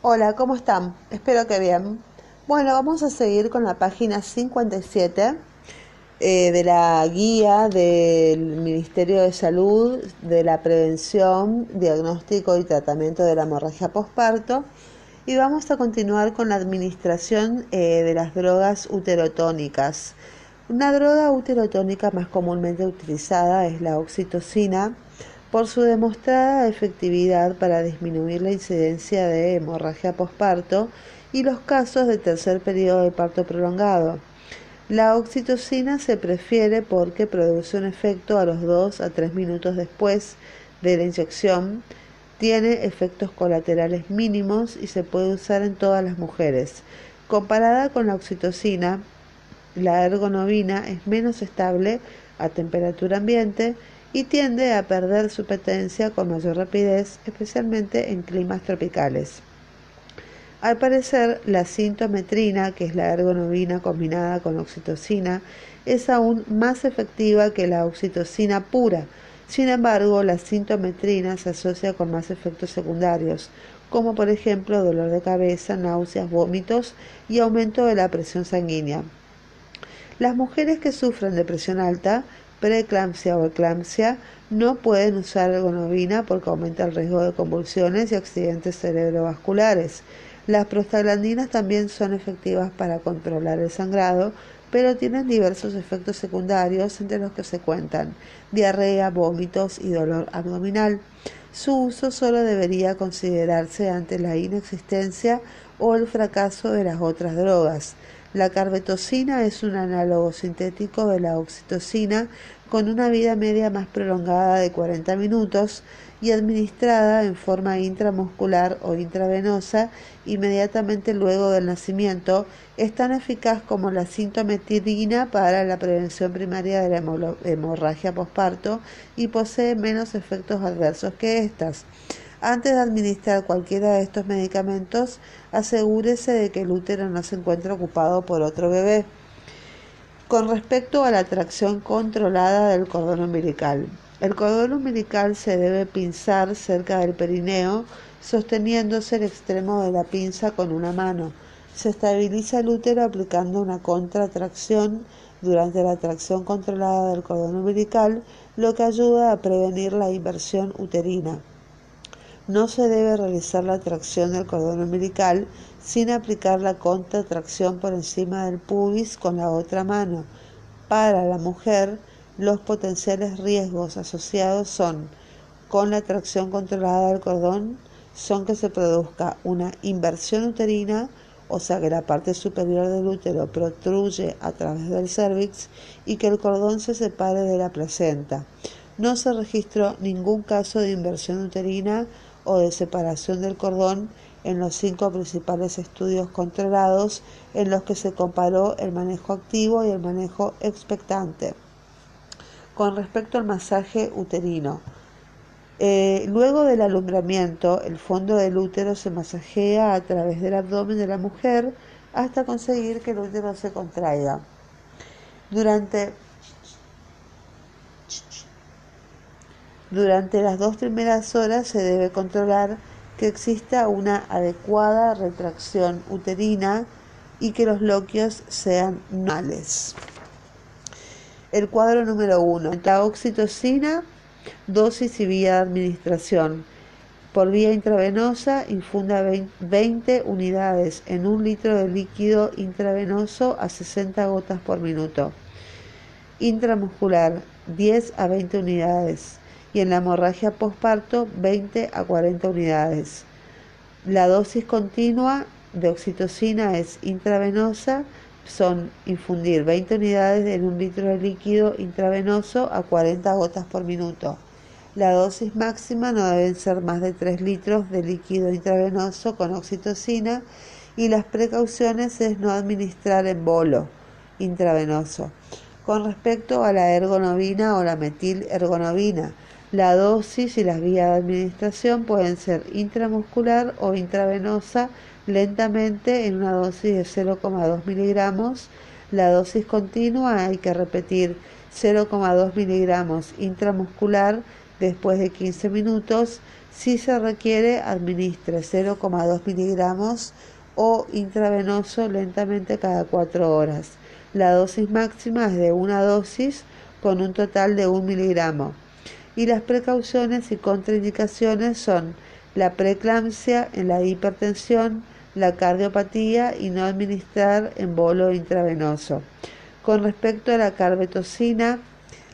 Hola, ¿cómo están? Espero que bien. Bueno, vamos a seguir con la página 57 eh, de la guía del Ministerio de Salud de la prevención, diagnóstico y tratamiento de la hemorragia posparto. Y vamos a continuar con la administración eh, de las drogas uterotónicas. Una droga uterotónica más comúnmente utilizada es la oxitocina por su demostrada efectividad para disminuir la incidencia de hemorragia posparto y los casos de tercer periodo de parto prolongado. La oxitocina se prefiere porque produce un efecto a los 2 a 3 minutos después de la inyección, tiene efectos colaterales mínimos y se puede usar en todas las mujeres. Comparada con la oxitocina, la ergonovina es menos estable a temperatura ambiente y tiende a perder su potencia con mayor rapidez, especialmente en climas tropicales. Al parecer, la sintometrina, que es la ergonovina combinada con oxitocina, es aún más efectiva que la oxitocina pura. Sin embargo, la sintometrina se asocia con más efectos secundarios, como por ejemplo dolor de cabeza, náuseas, vómitos y aumento de la presión sanguínea. Las mujeres que sufren de presión alta preeclampsia o eclampsia no pueden usar ergonovina porque aumenta el riesgo de convulsiones y accidentes cerebrovasculares. Las prostaglandinas también son efectivas para controlar el sangrado, pero tienen diversos efectos secundarios entre los que se cuentan diarrea, vómitos y dolor abdominal. Su uso solo debería considerarse ante la inexistencia o el fracaso de las otras drogas. La carbetocina es un análogo sintético de la oxitocina con una vida media más prolongada de 40 minutos y administrada en forma intramuscular o intravenosa inmediatamente luego del nacimiento, es tan eficaz como la sintometidina para la prevención primaria de la hemorragia posparto y posee menos efectos adversos que estas. Antes de administrar cualquiera de estos medicamentos, asegúrese de que el útero no se encuentre ocupado por otro bebé. Con respecto a la tracción controlada del cordón umbilical, el cordón umbilical se debe pinzar cerca del perineo, sosteniéndose el extremo de la pinza con una mano. Se estabiliza el útero aplicando una contratracción durante la tracción controlada del cordón umbilical, lo que ayuda a prevenir la inversión uterina. No se debe realizar la tracción del cordón umbilical sin aplicar la contratracción por encima del pubis con la otra mano. Para la mujer, los potenciales riesgos asociados son, con la tracción controlada del cordón, son que se produzca una inversión uterina, o sea que la parte superior del útero protruye a través del cervix y que el cordón se separe de la placenta. No se registró ningún caso de inversión uterina o de separación del cordón en los cinco principales estudios controlados en los que se comparó el manejo activo y el manejo expectante. Con respecto al masaje uterino, eh, luego del alumbramiento, el fondo del útero se masajea a través del abdomen de la mujer hasta conseguir que el útero se contraiga. Durante Durante las dos primeras horas se debe controlar que exista una adecuada retracción uterina y que los loquios sean normales. El cuadro número uno. La oxitocina, dosis y vía de administración. Por vía intravenosa, infunda 20 unidades en un litro de líquido intravenoso a 60 gotas por minuto. Intramuscular, 10 a 20 unidades y en la hemorragia postparto 20 a 40 unidades. La dosis continua de oxitocina es intravenosa, son infundir 20 unidades en un litro de líquido intravenoso a 40 gotas por minuto. La dosis máxima no deben ser más de 3 litros de líquido intravenoso con oxitocina y las precauciones es no administrar en bolo intravenoso. Con respecto a la ergonovina o la metilergonovina, la dosis y las vías de administración pueden ser intramuscular o intravenosa lentamente en una dosis de 0,2 miligramos. La dosis continua hay que repetir 0,2 miligramos intramuscular después de 15 minutos. Si se requiere, administre 0,2 miligramos o intravenoso lentamente cada 4 horas. La dosis máxima es de una dosis con un total de 1 miligramo. Y las precauciones y contraindicaciones son la preeclampsia la hipertensión, la cardiopatía y no administrar en bolo intravenoso. Con respecto a la carbetocina,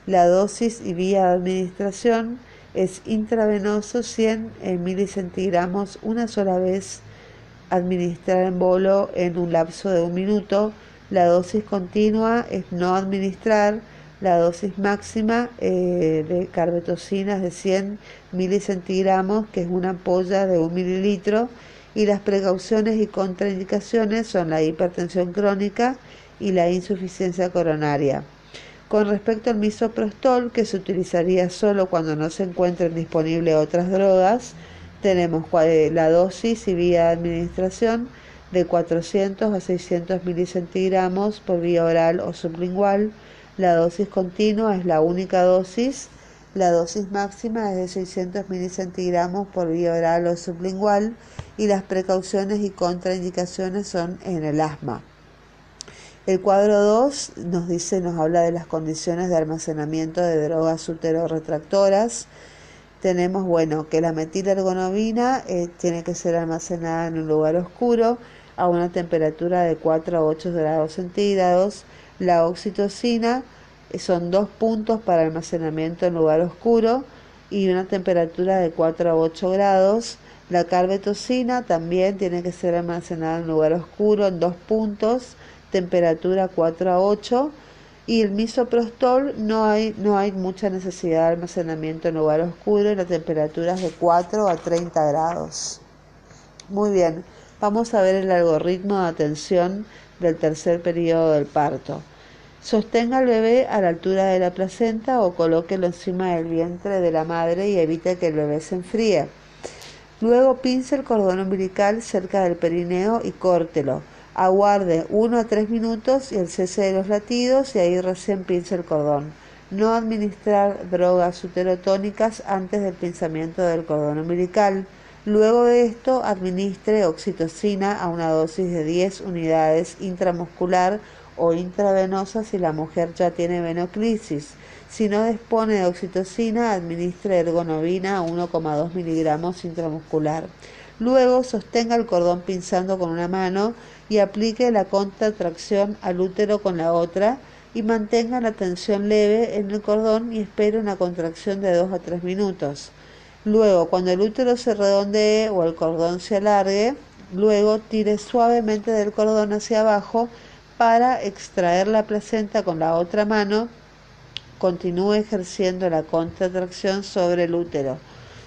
la dosis y vía de administración es intravenoso 100 milicentigramos una sola vez, administrar en bolo en un lapso de un minuto. La dosis continua es no administrar. La dosis máxima eh, de carbetocina es de 100 milicentigramos, que es una ampolla de un mililitro y las precauciones y contraindicaciones son la hipertensión crónica y la insuficiencia coronaria. Con respecto al misoprostol, que se utilizaría solo cuando no se encuentren disponibles otras drogas, tenemos la dosis y vía de administración de 400 a 600 milicentigramos por vía oral o sublingual. La dosis continua es la única dosis. La dosis máxima es de 600 milicentigramos por vía oral o sublingual y las precauciones y contraindicaciones son en el asma. El cuadro 2 nos dice, nos habla de las condiciones de almacenamiento de drogas uteroretractoras. Tenemos, bueno, que la metilergonovina eh, tiene que ser almacenada en un lugar oscuro a una temperatura de 4 a 8 grados centígrados. La oxitocina eh, son dos puntos para almacenamiento en lugar oscuro y una temperatura de 4 a 8 grados. La carbetocina también tiene que ser almacenada en lugar oscuro en dos puntos, temperatura 4 a 8. Y el misoprostol no hay, no hay mucha necesidad de almacenamiento en lugar oscuro y la temperatura es de 4 a 30 grados. Muy bien, vamos a ver el algoritmo de atención del tercer periodo del parto. Sostenga al bebé a la altura de la placenta o colóquelo encima del vientre de la madre y evite que el bebé se enfríe. Luego pince el cordón umbilical cerca del perineo y córtelo. Aguarde 1 a 3 minutos y el cese de los latidos y ahí recién pince el cordón. No administrar drogas uterotónicas antes del pinzamiento del cordón umbilical. Luego de esto, administre oxitocina a una dosis de 10 unidades intramuscular o intravenosa si la mujer ya tiene venoclisis. Si no dispone de oxitocina, administre ergonovina a 1,2 miligramos intramuscular. Luego sostenga el cordón pinzando con una mano y aplique la contracción al útero con la otra y mantenga la tensión leve en el cordón y espere una contracción de 2 a 3 minutos. Luego, cuando el útero se redondee o el cordón se alargue, luego tire suavemente del cordón hacia abajo para extraer la placenta con la otra mano continúe ejerciendo la contracción sobre el útero.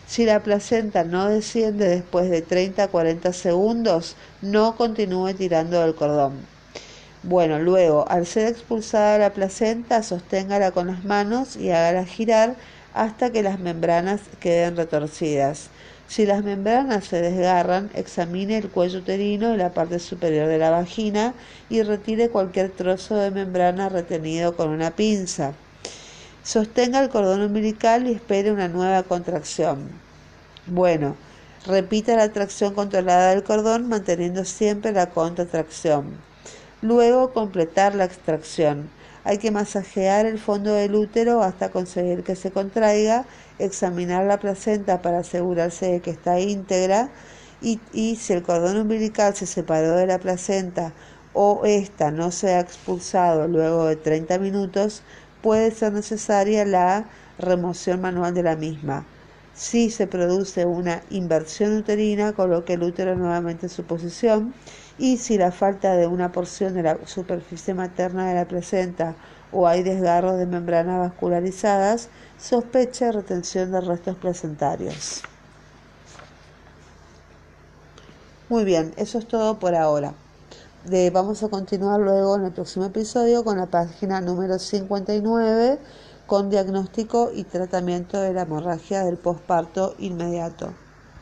Si la placenta no desciende después de 30 a 40 segundos, no continúe tirando del cordón. Bueno, luego, al ser expulsada la placenta, sosténgala con las manos y hágala girar hasta que las membranas queden retorcidas. Si las membranas se desgarran, examine el cuello uterino y la parte superior de la vagina y retire cualquier trozo de membrana retenido con una pinza. Sostenga el cordón umbilical y espere una nueva contracción. Bueno, repita la tracción controlada del cordón manteniendo siempre la contracción. Luego completar la extracción. Hay que masajear el fondo del útero hasta conseguir que se contraiga, examinar la placenta para asegurarse de que está íntegra y, si el cordón umbilical se separó de la placenta o ésta no se ha expulsado luego de 30 minutos, puede ser necesaria la remoción manual de la misma. Si se produce una inversión uterina, coloque el útero nuevamente en su posición y si la falta de una porción de la superficie materna de la placenta o hay desgarros de membranas vascularizadas, sospecha retención de restos placentarios. Muy bien, eso es todo por ahora vamos a continuar luego en el próximo episodio con la página número 59 con diagnóstico y tratamiento de la hemorragia del posparto inmediato.